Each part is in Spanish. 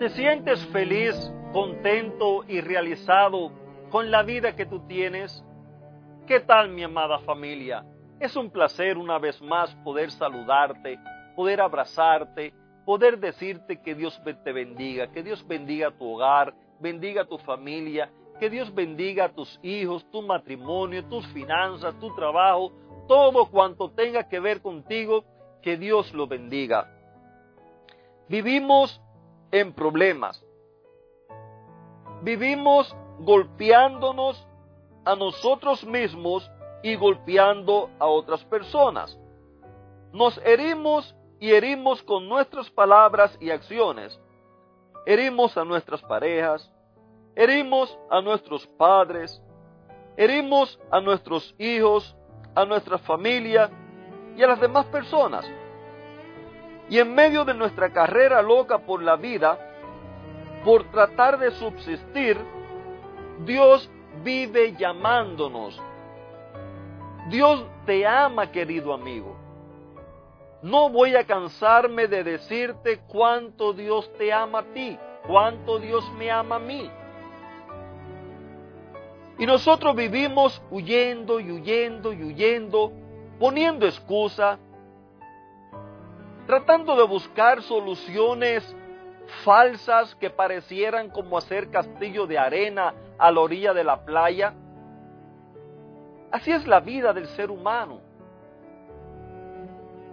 ¿Te sientes feliz, contento y realizado con la vida que tú tienes? ¿Qué tal mi amada familia? Es un placer una vez más poder saludarte, poder abrazarte, poder decirte que Dios te bendiga, que Dios bendiga tu hogar, bendiga tu familia, que Dios bendiga a tus hijos, tu matrimonio, tus finanzas, tu trabajo, todo cuanto tenga que ver contigo, que Dios lo bendiga. Vivimos en problemas. Vivimos golpeándonos a nosotros mismos y golpeando a otras personas. Nos herimos y herimos con nuestras palabras y acciones. Herimos a nuestras parejas, herimos a nuestros padres, herimos a nuestros hijos, a nuestra familia y a las demás personas. Y en medio de nuestra carrera loca por la vida, por tratar de subsistir, Dios vive llamándonos. Dios te ama, querido amigo. No voy a cansarme de decirte cuánto Dios te ama a ti, cuánto Dios me ama a mí. Y nosotros vivimos huyendo y huyendo y huyendo, poniendo excusa, tratando de buscar soluciones falsas que parecieran como hacer castillo de arena a la orilla de la playa. Así es la vida del ser humano.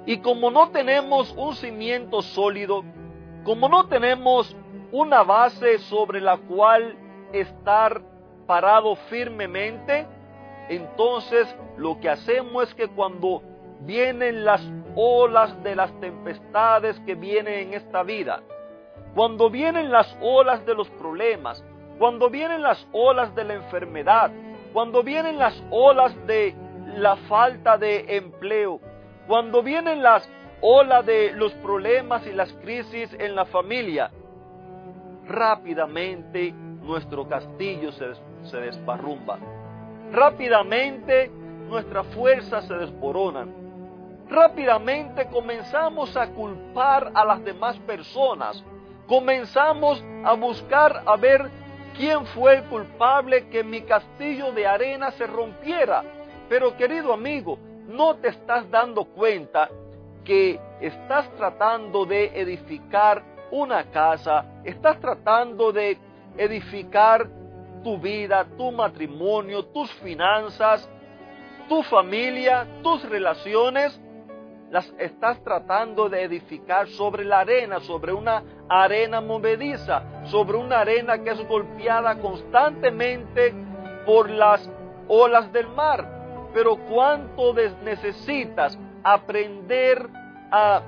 Y como no tenemos un cimiento sólido, como no tenemos una base sobre la cual estar parado firmemente, entonces lo que hacemos es que cuando vienen las olas de las tempestades que vienen en esta vida, cuando vienen las olas de los problemas, cuando vienen las olas de la enfermedad, cuando vienen las olas de la falta de empleo, cuando vienen las olas de los problemas y las crisis en la familia, rápidamente nuestro castillo se, se desparrumba. Rápidamente nuestras fuerzas se desboronan rápidamente comenzamos a culpar a las demás personas. Comenzamos a buscar a ver quién fue el culpable que mi castillo de arena se rompiera. Pero querido amigo, no te estás dando cuenta que estás tratando de edificar una casa, estás tratando de edificar tu vida, tu matrimonio, tus finanzas, tu familia, tus relaciones, las estás tratando de edificar sobre la arena, sobre una arena movediza, sobre una arena que es golpeada constantemente por las olas del mar. Pero cuánto necesitas aprender a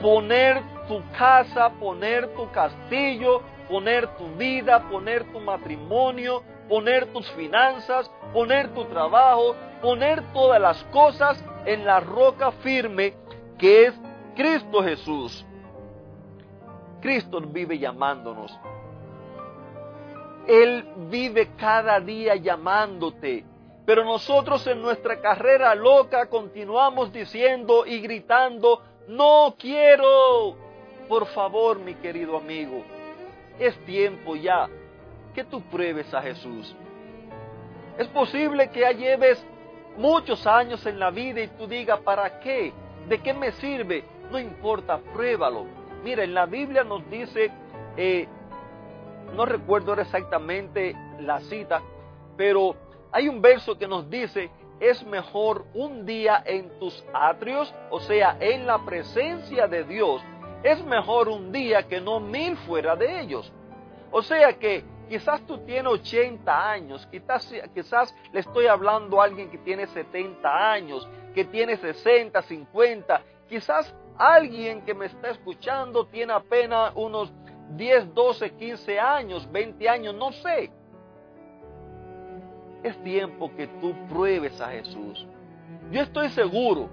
poner tu casa, poner tu castillo, poner tu vida, poner tu matrimonio, poner tus finanzas, poner tu trabajo, poner todas las cosas en la roca firme que es Cristo Jesús. Cristo vive llamándonos. Él vive cada día llamándote. Pero nosotros en nuestra carrera loca continuamos diciendo y gritando, no quiero. Por favor, mi querido amigo, es tiempo ya que tú pruebes a Jesús. Es posible que ya lleves muchos años en la vida y tú digas, ¿para qué? ¿De qué me sirve? No importa, pruébalo. Mira, en la Biblia nos dice, eh, no recuerdo exactamente la cita, pero hay un verso que nos dice, es mejor un día en tus atrios, o sea, en la presencia de Dios, es mejor un día que no mil fuera de ellos. O sea que Quizás tú tienes 80 años, quizás, quizás le estoy hablando a alguien que tiene 70 años, que tiene 60, 50, quizás alguien que me está escuchando tiene apenas unos 10, 12, 15 años, 20 años, no sé. Es tiempo que tú pruebes a Jesús. Yo estoy seguro,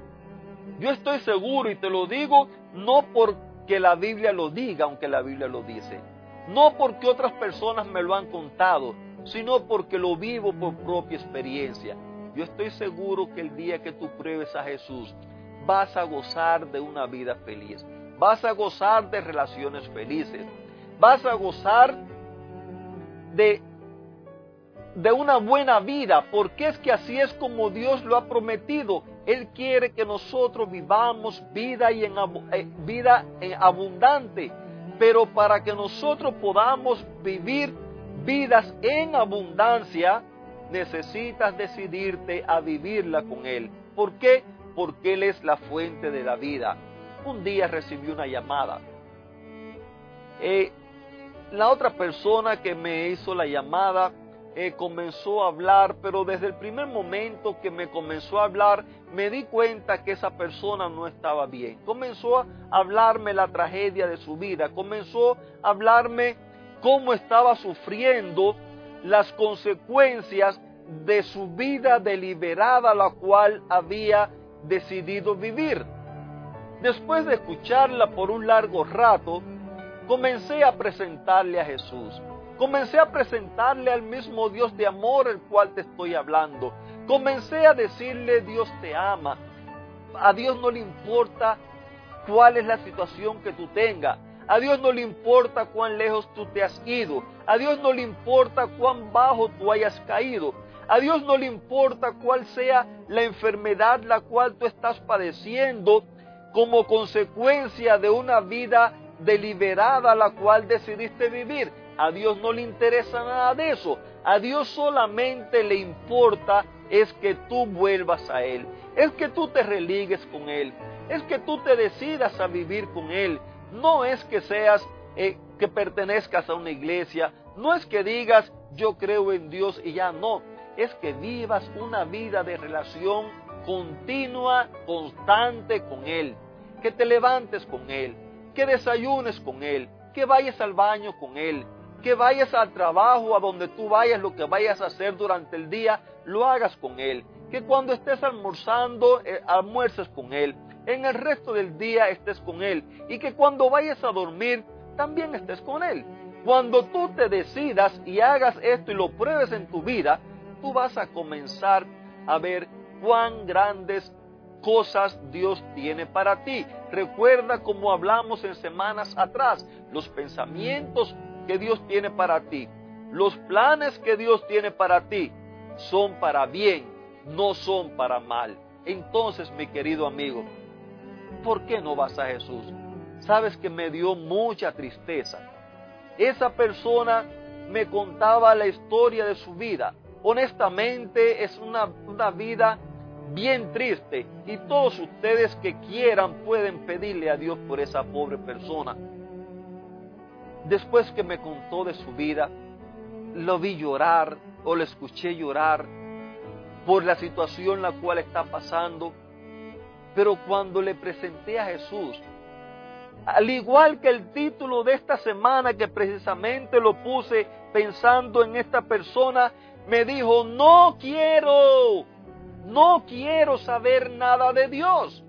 yo estoy seguro y te lo digo no porque la Biblia lo diga, aunque la Biblia lo dice, no porque otras personas me lo han contado, sino porque lo vivo por propia experiencia. Yo estoy seguro que el día que tú pruebes a Jesús, vas a gozar de una vida feliz, vas a gozar de relaciones felices, vas a gozar de, de una buena vida, porque es que así es como Dios lo ha prometido. Él quiere que nosotros vivamos vida, y en, eh, vida en abundante, pero para que nosotros podamos vivir vidas en abundancia, necesitas decidirte a vivirla con Él. ¿Por qué? Porque Él es la fuente de la vida. Un día recibí una llamada. Eh, la otra persona que me hizo la llamada eh, comenzó a hablar, pero desde el primer momento que me comenzó a hablar, me di cuenta que esa persona no estaba bien. Comenzó a hablarme la tragedia de su vida, comenzó a hablarme cómo estaba sufriendo las consecuencias de su vida deliberada, la cual había decidido vivir. Después de escucharla por un largo rato, comencé a presentarle a Jesús. Comencé a presentarle al mismo Dios de amor el cual te estoy hablando. Comencé a decirle Dios te ama. A Dios no le importa cuál es la situación que tú tengas. A Dios no le importa cuán lejos tú te has ido. A Dios no le importa cuán bajo tú hayas caído. A Dios no le importa cuál sea la enfermedad la cual tú estás padeciendo como consecuencia de una vida deliberada la cual decidiste vivir. A Dios no le interesa nada de eso. A Dios solamente le importa es que tú vuelvas a Él. Es que tú te religues con Él. Es que tú te decidas a vivir con Él. No es que seas, eh, que pertenezcas a una iglesia. No es que digas, yo creo en Dios y ya no. Es que vivas una vida de relación continua, constante con Él. Que te levantes con Él que desayunes con Él, que vayas al baño con Él, que vayas al trabajo, a donde tú vayas, lo que vayas a hacer durante el día, lo hagas con Él. Que cuando estés almorzando, eh, almuerces con Él. En el resto del día estés con Él. Y que cuando vayas a dormir, también estés con Él. Cuando tú te decidas y hagas esto y lo pruebes en tu vida, tú vas a comenzar a ver cuán grandes cosas Dios tiene para ti. Recuerda como hablamos en semanas atrás, los pensamientos que Dios tiene para ti, los planes que Dios tiene para ti, son para bien, no son para mal. Entonces, mi querido amigo, ¿por qué no vas a Jesús? Sabes que me dio mucha tristeza. Esa persona me contaba la historia de su vida. Honestamente, es una, una vida bien triste y todos ustedes que quieran pueden pedirle a Dios por esa pobre persona. Después que me contó de su vida, lo vi llorar o le escuché llorar por la situación la cual está pasando, pero cuando le presenté a Jesús, al igual que el título de esta semana que precisamente lo puse pensando en esta persona, me dijo, no quiero, no quiero saber nada de Dios.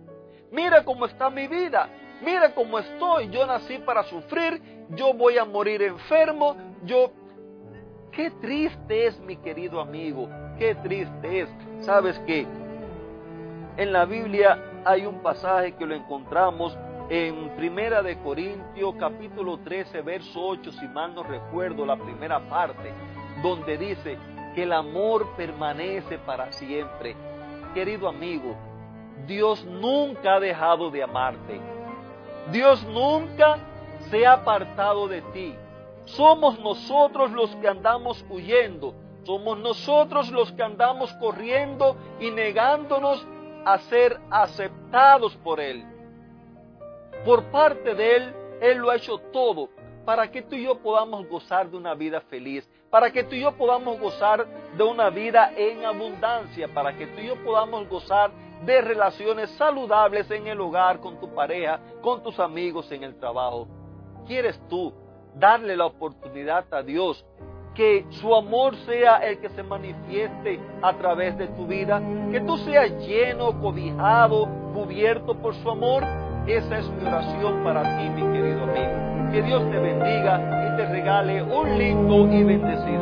Mira cómo está mi vida. Mira cómo estoy. Yo nací para sufrir. Yo voy a morir enfermo. Yo... Qué triste es, mi querido amigo. Qué triste es. Sabes que en la Biblia hay un pasaje que lo encontramos en Primera de Corintios capítulo 13 verso 8, si mal no recuerdo la primera parte, donde dice, que el amor permanece para siempre. Querido amigo, Dios nunca ha dejado de amarte. Dios nunca se ha apartado de ti. Somos nosotros los que andamos huyendo. Somos nosotros los que andamos corriendo y negándonos a ser aceptados por Él. Por parte de Él, Él lo ha hecho todo para que tú y yo podamos gozar de una vida feliz para que tú y yo podamos gozar de una vida en abundancia, para que tú y yo podamos gozar de relaciones saludables en el hogar, con tu pareja, con tus amigos, en el trabajo. ¿Quieres tú darle la oportunidad a Dios que su amor sea el que se manifieste a través de tu vida, que tú seas lleno, cobijado, cubierto por su amor. Esa es mi oración para ti, mi querido amigo. Que Dios te bendiga y te regale un lindo y bendecido